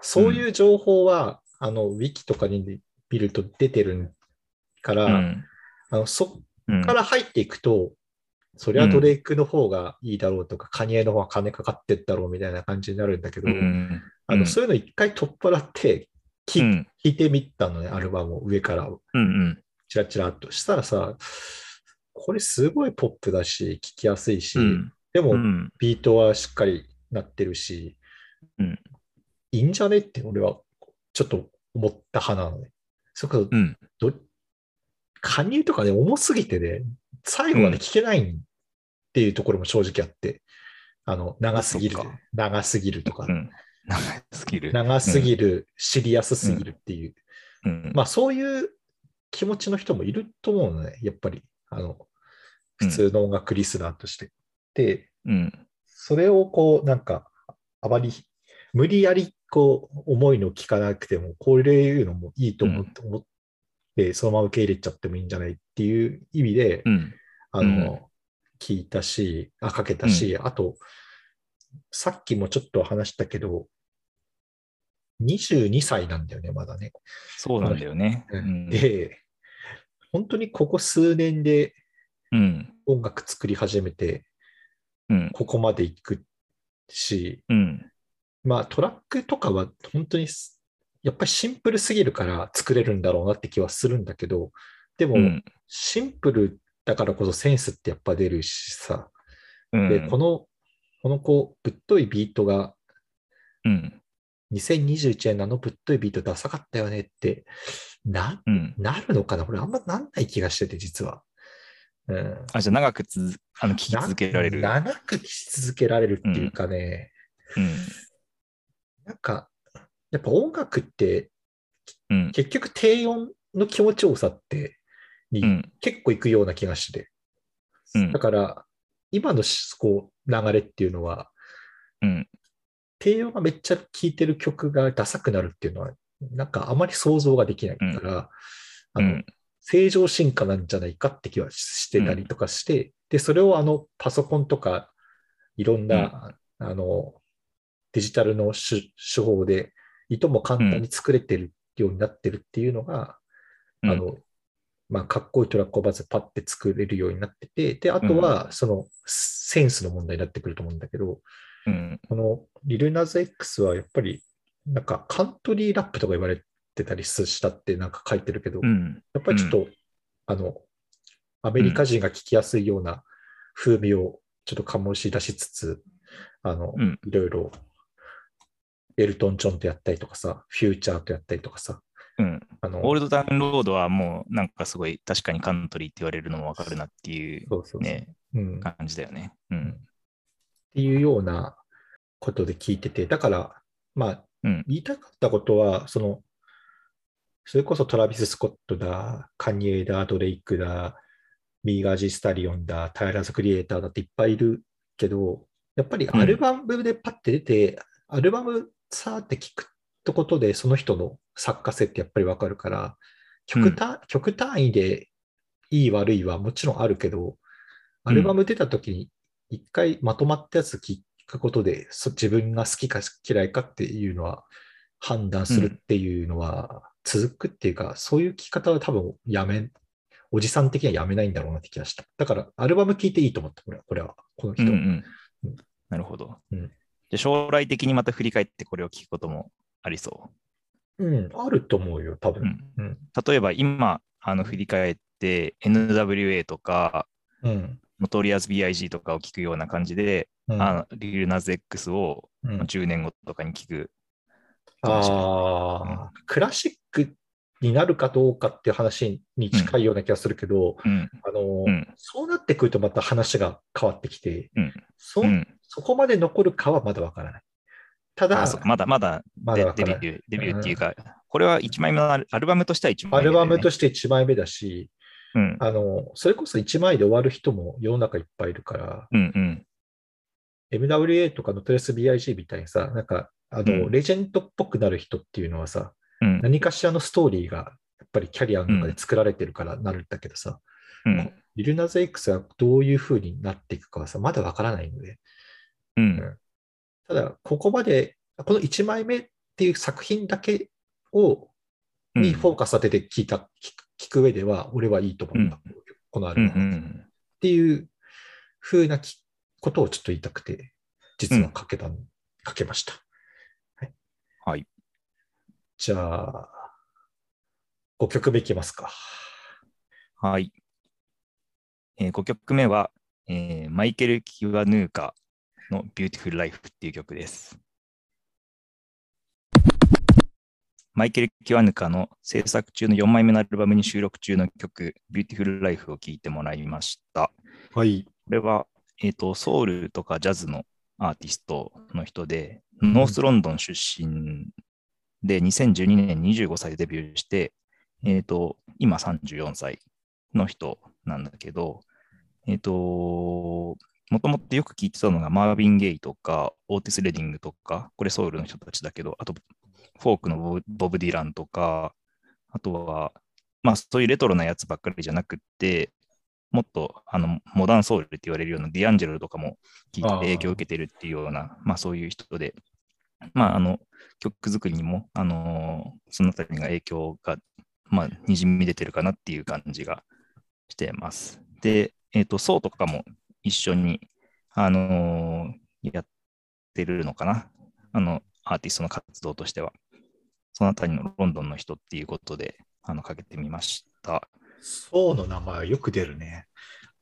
そういう情報は、あの、ウィキとかに見ると出てるから、うん。あのそうんっから入っていくと、そりゃドレイクの方がいいだろうとか、カニエの方が金かかってったろうみたいな感じになるんだけど、うんあのそういうの一回取っ払って聞,、うん。聞いてみたのね、アルバムを上から。うんうん。チラチラっと。したらさ、これすごいポップだし、聞きやすいし、うん。でもうん。ビートはしっかりなってるし、うん。いいんじゃねって俺はちょっと思った派なのね。それこそうん。ど、加入とかね、重すぎてね、最後まで聞けないっていうところも正直あって、あの、長すぎる。長すぎるとか。う、ん。長すぎる。長すぎる、シリアスすぎるっていう、うん。まあそういう気持ちの人もいると思うのね、やっぱり、あの、普通の音楽リスナーとして。で、うん。それをこう、なんか、あまり、無理やり、こう、重いの聞かなくても、こういうのもいいと思って、そのまま受け入れちゃってもいいんじゃないっていう意味で、うん。あの、聞いたし、あ、かけたし、あと、さっきもちょっと話したけど、22歳なんだよね、まだね。そうなんだよね。うん。で、本当にここ数年でうん。音楽作り始めて、うん。ここまで行くし、うん。まあトラックとかは本当にすやっぱりシンプルすぎるから作れるんだろうなって気はするんだけど、でもうん。シンプルだからこそセンスってやっぱ出るしさ、うん。で、この、このこう、ぶっといビートがうん。2021年のあのぶっといビートダサかったよねってな、うん。なるのかな？俺あんまなんない気がしてて、実は。うん。あ、じゃあ長くつづあの聞き続けられる。な長く聴き続けられるっていうかね、うん。なんか、やっぱ音楽ってうん。結局低音の気持ちよさってにうん。結構いくような気がしてて。うんだから、今のしこう流れっていうのは、うん。低音がめっちゃ聴いてる曲がダサくなるっていうのはなんかあまり想像ができないから、あのうん。正常進化なんじゃないかって気はしてたりとかして、で、それをあのパソコンとかいろんな、あのデジタルの手手法でいとも簡単に作れてるようになってるっていうのが、うん。あの、まあ、かっこいいトラックをまずパッて作れるようになってて、で、あとはそのセンスの問題になってくると思うんだけど、うん。このリルナズ X はやっぱりなんかカントリーラップとか言われてたりしたってなんか書いてるけど、うん。やっぱりちょっと、あの、アメリカ人が聞きやすいような風味をちょっと醸し出しつつ、あの、うんいろいろ、エルトン・ジョンとやったりとかさ、フューチャーとやったりとかさ、うん。あの、オールドダウンロードはもうなんかすごい確かにカントリーって言われるのもわかるなっていうね、うん、っ感じだよね。うん。ていうようなことで聞いてて、だから、まあ、うん。言いたかったことは、その、それこそトラビス・スコットだ、カニエだ、ドレイクだ、ミーガージ・スタリオンだ、タイラーズ・クリエイターだっていっぱいいるけど、やっぱりアルバムでパッて出て、アルバムさーって聞くってことで、その人の作家性ってやっぱりわかるから、曲単曲単位でいい悪いはもちろんあるけど、アルバム出た時に一回まとまったやつ聞くことで、そ自分が好きか嫌いかっていうのは判断するっていうのは続くっていうか、そういう聞き方は多分やめ、おじさん的にはやめないんだろうなって気がした。だから、アルバム聞いていいと思った、これは、これは、この人。うんうんうん。なるほど。うんで将来的にまた振り返ってこれを聞くこともありそうん、あると思うよ、多う。う分。ん、うん。例えば今、あの振り返って NWA とか、うん。ノトリアス BIG とかを聞くような感じで、うん、あのリルナズ X をうん10年後とかに聞く。ああ、クラシックになるかどうかっていう話に近いような気がするけど、うん。あの、うんそうなってくるとまた話が変わってきて、うんそうん。そこまで残るかはまだわからない。ただ、まだまだまだデビュー、デビューっていうか、これは1枚目のアルバムとしては1枚目、アルバムとしして1枚目だし、て。うん。あの、それこそ1枚で終わる人も世の中いっぱいいるから、うんうん。MWA とかのトレス BIG みたいにさ、なんか、あの、うんレジェンドっぽくなる人っていうのはさ、うん。何かしらのストーリーがやっぱりキャリアの中で作られてるからなるんだけどさ、うん。リルナズ X がどういう風になっていくかはさ、まだわからないので、うん。ただ、ここまで、この1枚目っていう作品だけを、にフォーカス当てて聞いた、聞く上では、俺はいいと思った。このアうんうルバム。っん。ていう風なきことをちょっと言いたくて、実はかけた、かけました。はい。はい。じゃあ、5曲目いきますか。はい。えー、5曲目は、えーマイケル・キワヌーカの Beautiful Life っていう曲です。マイケル・キワヌカの制作中の4枚目のアルバムに収録中の曲 Beautiful Life を聴いてもらいました。はい。これは、えっ、と、ソウルとかジャズのアーティストの人で、うんノースロンドン出身で、2012年25歳でデビューして、えっ、と、今34歳の人なんだけど、えっ、と、もともとよく聞いてたのがマーヴィン・ゲイとか、オーティス・レディングとか、これソウルの人たちだけど、あと、フォークのボブディランとか、あとは、まあ、そういうレトロなやつばっかりじゃなくって、もっとあのモダンソウルって言われるようなディアンジェロとかも聞いて影響を受けてるっていうような、まあそういう人で、まああの曲作りにも、あのーそのあたりが影響が、まあ、にじみ出てるかなっていう感じがしてます。で、えっ、と、ソウとかも一緒に、あのーやってるのかな。あの、アーティストの活動としては。そのあたりのロンドンの人っていうことで、あの、かけてみました。そうの名前はよく出るね。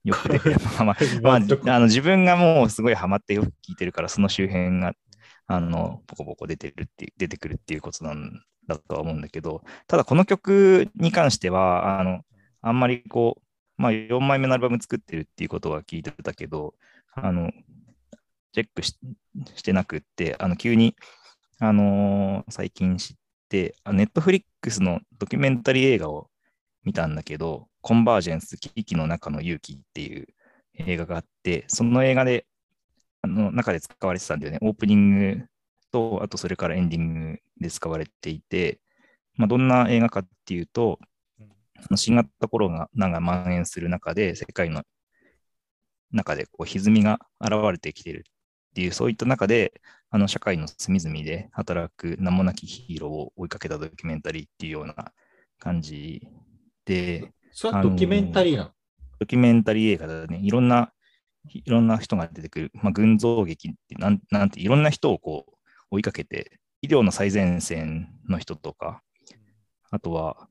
よく出てる。ま [LAUGHS] あまあ、まあ、あの自分がもうすごいハマってよく聞いてるから、その周辺が、あの、ポコポコ出てるって出てくるっていうことなんだとは思うんだけど、ただこの曲に関しては、あの、あんまりこう、まあ4枚目のアルバム作ってるっていうことは聞いてたけど、あの、チェックししてなくって、あの、急に、あのー最近知って、ネットフリックスのドキュメンタリー映画を見たんだけど、コンバージェンス、危機の中の勇気っていう映画があって、その映画で、あの中で使われてたんだよね。オープニングと、あとそれからエンディングで使われていて、まあ、どんな映画かっていうと、新型コロナが蔓延する中で、世界の中でこう歪みが現れてきているっていう、そういった中で、あの社会の隅々で働く名もなきヒーローを追いかけたドキュメンタリーっていうような感じで、それはドキュメンタリーなの、ドキュメンタリー映画だね、いろんな、いろんな人が出てくる、まあ、群像劇ってなん、なんて、いろんな人をこう追いかけて、医療の最前線の人とか、あとは、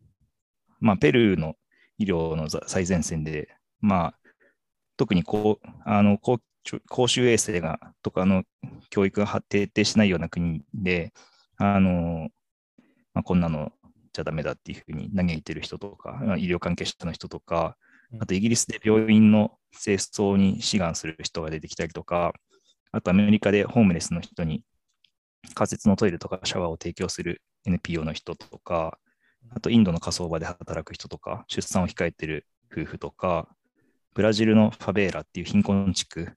まあ、ペルーの医療のざ最前線で、まあ、特にこうあの公公衆衛生がとかの教育が徹底しないような国で、あのまあ、こんなのじゃダメだっていうふうに嘆いてる人とか、まあ医療関係者の人とか、あとイギリスで病院の清掃に志願する人が出てきたりとか、あとアメリカでホームレスの人に仮設のトイレとかシャワーを提供する NPO の人とか、あとインドの火葬場で働く人とか、出産を控えてる夫婦とか、ブラジルのファベーラっていう貧困地区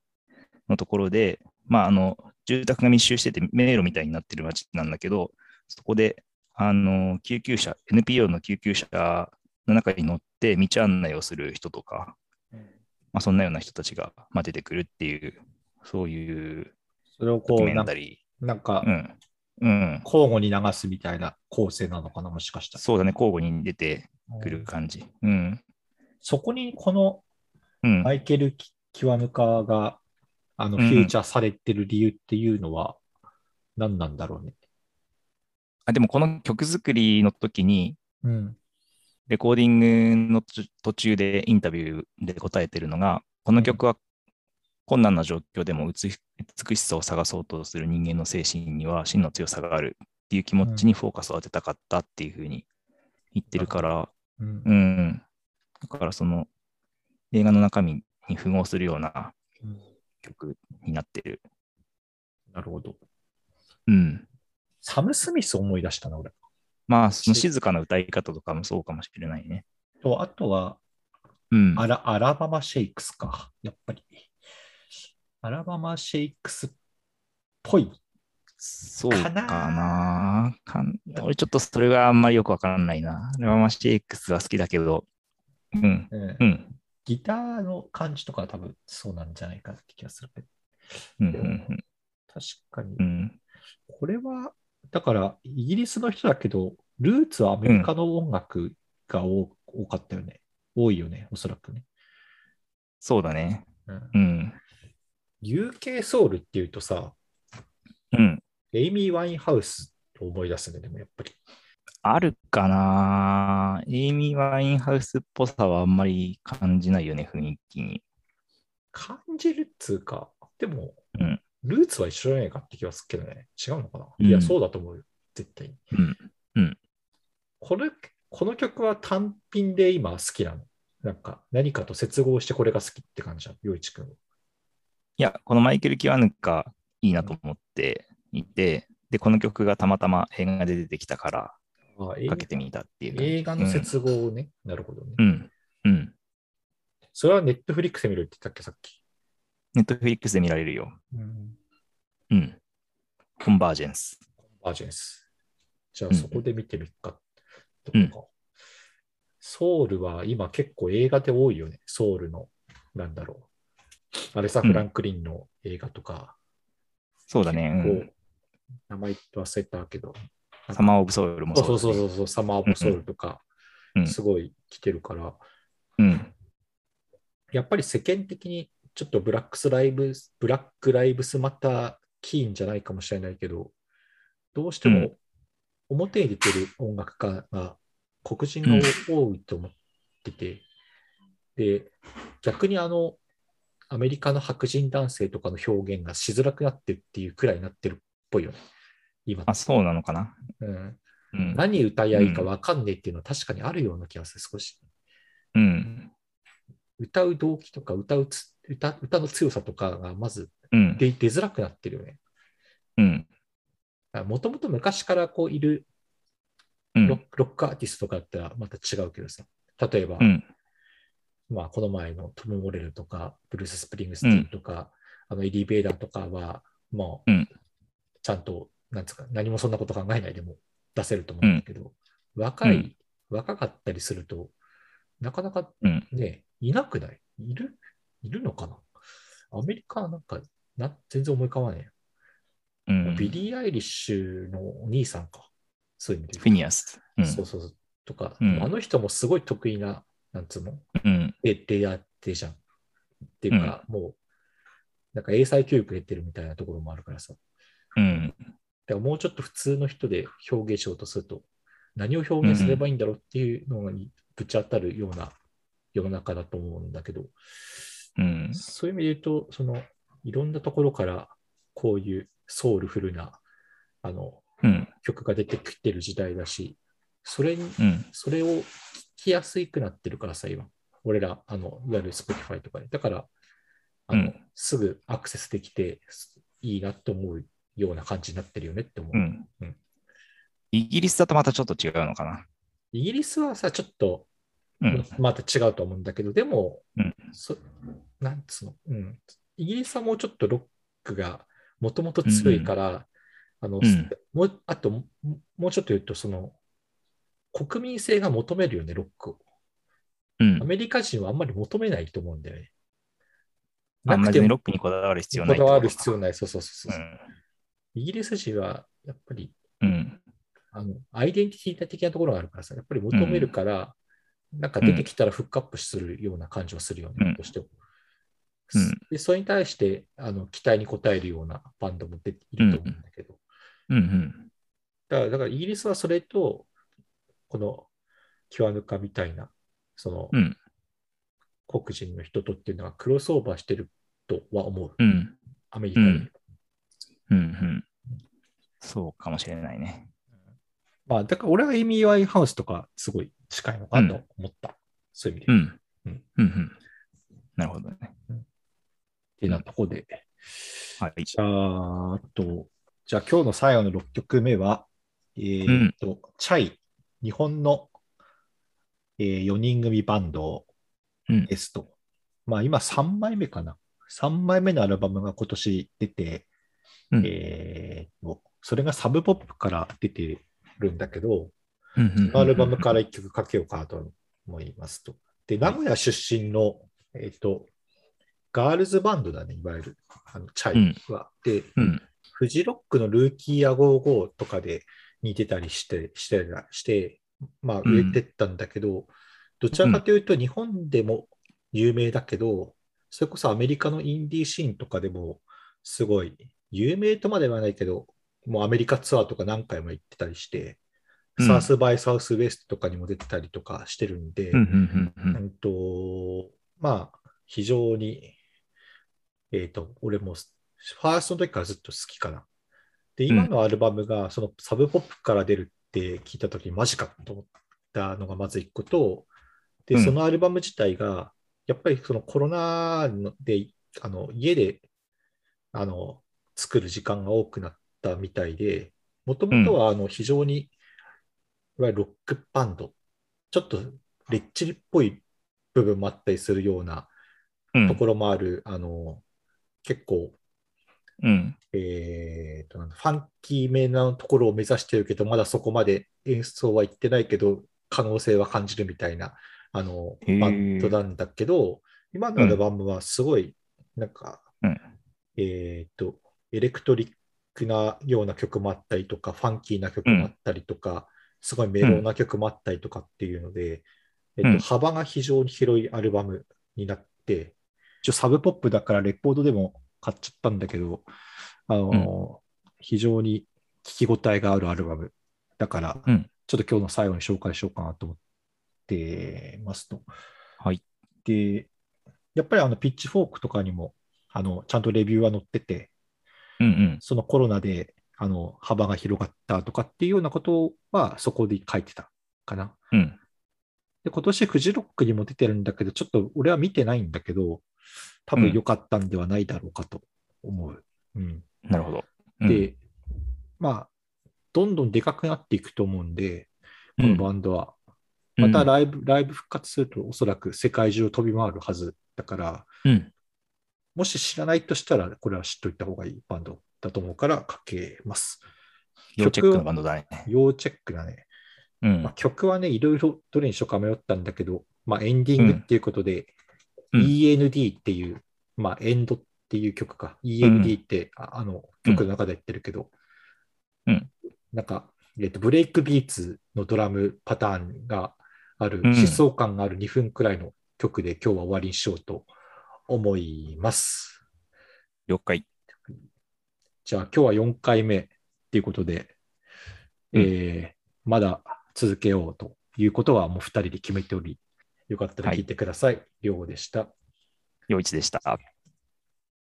のところで、まあ、あの住宅が密集してて迷路みたいになってる街なんだけど、そこであの救急車、NPO の救急車の中に乗って道案内をする人とか、まあ、そんなような人たちが、まあ、出てくるっていう、そういうそれをこうなんかー。うん。うん。交互に流すみたいな構成なのかな、もしかしたら。そうだね、交互に出てくる感じ。うん。そこにこのうん。マイケル・キキワヌカがあのうんフューチャーされてる理由っていうのは何なんだろうね。あでも、この曲作りの時に、うん。レコーディングの途途中でインタビューで答えてるのが、この曲は困難な状況でも美し美しさを探そうとする人間の精神には真の強さがあるっていう気持ちにフォーカスを当てたかったっていうふうに言ってるから、うんうん。だからその映画の中身に符合するようなうん曲になってる。なるほど。うん。サム・スミス思い出したな、俺。まあ、その静かな歌い方とかもそうかもしれないね。と、あとはうん。アラ、アラバマ・シェイクスか。やっぱり。アラバマ・シェイクスっぽい。そうかかななかん俺ちょっとそれがあんまりよくわからないな。ラマシ X は好きだけど。うん。うんうん。ギターの感じとかは多分そうなんじゃないかって気がするけど。うん。うん確かにう。ん。これは、だから、イギリスの人だけど、ルーツはアメリカの音楽が多,、多かったよね。多いよね、おそらくね。そうだね。うんうん。UK ソウルっていうとさ、うん。エイミー・ワインハウスを思い出すね、でもやっぱり。あるかなエイミー・ワインハウスっぽさはあんまり感じないよね、雰囲気に。感じるっつうか、でも、うんルーツは一緒じゃないかって気がするけどね。違うのかな、うんいや、そうだと思うよ。絶対に。うん。これ、この曲は単品で今好きなの？なんか、何かと接合してこれが好きって感じじゃん、洋一くんは。いや、このマイケル・キワヌカいいなと思っていて、で、この曲がたまたま映画で出てきたからかけてみたっていう。映画の接合をね、なるほどね。うん。うん。それはネットフリックスで見るって言ったっけ、さっき。ネットフリックスで見られるよ。うん。うん。コンバージェンス。バージェンス。じゃあうんそこで見てみっか。うんソウルは今結構映画で多いよね。ソウルの、なんだろう。アレサ・フランクリンの映画とか。そうだね。うん名前忘れたけど。サマー・オブ・ソウルもそうそうそうそう、サマー・オブ・ソウルとかう、ん。すごい来てるから、うん。やっぱり世間的にちょっとブラックスライブ、ブラックライブスマターキーンじゃないかもしれないけど、どうしてうん。も表に出てる音楽家が黒人が多いと思ってて、で、逆にあの、アメリカの白人男性とかの表現がしづらくなってるっていうくらいになってるっぽいよね。今。あ、そうなのかな？うん、うん。何歌い合いか分かんねえっていうのは確かにあるような気がする、少し。うん。歌う動機とか歌うつ歌歌の強さとかがまずうん。出出づらくなってるよね。うん。もともと昔からこういるうん。ロックロックアーティストとかだったらまた違うけどさ。例えば、うん。まあこの前のトム・モレロとか、ブルース・スプリングスティーンとか、あのエディ・ベダーとかは、もううんちゃんと、なんつうか、何もそんなこと考えないでも出せると思うんだけど、若い、うん若かったりすると、なかなかうん。ね、いなくない？いる？いるのかな？アメリカはなんか、な？全然思い浮かばない。うん。ビリー・アイリッシュのお兄さんか。そういう意味でフィニアス。うん。そうそうそう。とか、うんあの人もすごい得意な、なんつうの、うん。で、でやってじゃん。っていうか、もう、なんか英才教育得てるみたいなところもあるからさ。うん。だからもうちょっと普通の人で表現しようとすると、何を表現すればいいんだろうっていうのにぶち当たるような世の中だと思うんだけど、うん。そういう意味で言うと、その、いろんなところからこういうソウルフルな、あの、うん。曲が出てきてる時代だし、それに、うん。それを聞きやすくなってるからさ、今。俺ら、あの、いわゆる Spotify とかで。だから、あの、うんすぐアクセスできていいなって思うような感じになってるよねって思う。うんうん。イギリスだとまたちょっと違うのかな。イギリスはさ、ちょっと、うん。また違うと思うんだけど、でも、うんそなんつうの、うん。イギリスはもうちょっとロックがもともと強いから、あの、あと、ももうちょっと言うと、その、国民性が求めるよね、ロックを。うんア。メリカ人はあんまり求めないと思うんだよね。あんまりもロックにこだわる必要こないだわる必要要ない。そうそうそうそう、イギリス人は、やっぱり、うん。あの、アイデンティティ的なところがあるからさ、やっぱり求めるから、なんか出てきたらフックアップするような感じはするよね、うんどうしても。うんで、それに対して、あの、期待に応えるようなバンドも出ていると思うんだけど、うんうん。だから、だからイギリスはそれと、この、キワヌカみたいな、その、うん。黒人の人とっていうのがクロスオーバーしてるとは思う。うん。アメリカで。うんうんうん。そうかもしれないね。まあ、だから俺はエイミー・ワイハウスとかすごい近いのかなと思った。そういう意味で。っうん。ううんんうん。なるほどね。ていうなところで。はい。じゃあ、あと、じゃあ今日の最後の6曲目は、えーっと、チャイ、日本の、え4人組バンドうんですと。まあ今3枚目かな。3枚目のアルバムが今年出て、うんえーそれがサブポップから出てるんだけど、うんうんうんアルバムから1曲かけようかなと思いますと。で、名古屋出身の、えっ、と、ガールズバンドだね、いわゆる、あのチャイは。で、うん。フジロックのルーキーや55とかで似てたりして、して、してまあ、うん売れてったんだけど、どちらかというと日本でも有名だけど、それこそアメリカのインディーシーンとかでも、すごい、有名とまではないけど、もうアメリカツアーとか何回も行ってたりして、うん。サウスバイサウスウエストとかにも出てたりとかしてるんで、まあ、非常に、えっ、と、俺も、ファーストの時からずっと好きかな。で、今のアルバムが、そのサブポップから出るって聞いた時にマジかと思ったのがまず一個と、で、うん。そのアルバム自体が、やっぱりそのコロナで、あの、家で、あの、作る時間が多くなったみたいで、もともとは、あの、非常に、いわゆるロックバンド、ちょっとレッチリっぽい部分もあったりするようなうん。ところもある、あの、結構、うん。えーと、ファンキーめなところを目指してるけど、まだそこまで演奏は行ってないけど、可能性は感じるみたいな、あの、バンドなんだけど、今のアルバムはすごい、なんか、うん。えーと、エレクトリックなような曲もあったりとか、ファンキーな曲もあったりとか、すごいメロな曲もあったりとかっていうので、えっと、うん幅が非常に広いアルバムになって、一応サブポップだからレコードでも買っちゃったんだけど、あの、非常に聞き応えがあるアルバムだから、うんちょっと今日の最後に紹介しようかなと思ってますと。はい。で、やっぱりあのピッチフォークとかにもあのちゃんとレビューは載ってて、うんうんそのコロナであの幅が広がったとかっていうようなことはそこで書いてたかな。うんで、今年フジロックにも出てるんだけど、ちょっと俺は見てないんだけど、多分良かったんではないだろうかと思う。うん。なるほど。うんで、まあ、どんどんでかくなっていくと思うんで、このバンドは。またライブ、ライブ復活するとおそらく世界中を飛び回るはずだから、うんもし知らないとしたら、これは知っといた方がいいバンドだと思うからかけます。要チェックのバンドだね。要チェックだね。うんまあ、曲はね、いろいろどれにしようか迷ったんだけど、まあ、エンディングっていうことで、うん END っていう、まあ、エンドっていう曲か。END って、ああの曲の中で言ってるけど、うんなんか、えっと、ブレイクビーツのドラムパターンがある、うん疾走感がある2分くらいの曲で今日は終わりにしようと思います。了解。じゃあ今日は4回目っていうことで、うんえーまだ続けようということはもう2人で決めており、よかったら聞いてください。りょうでした。陽一でした。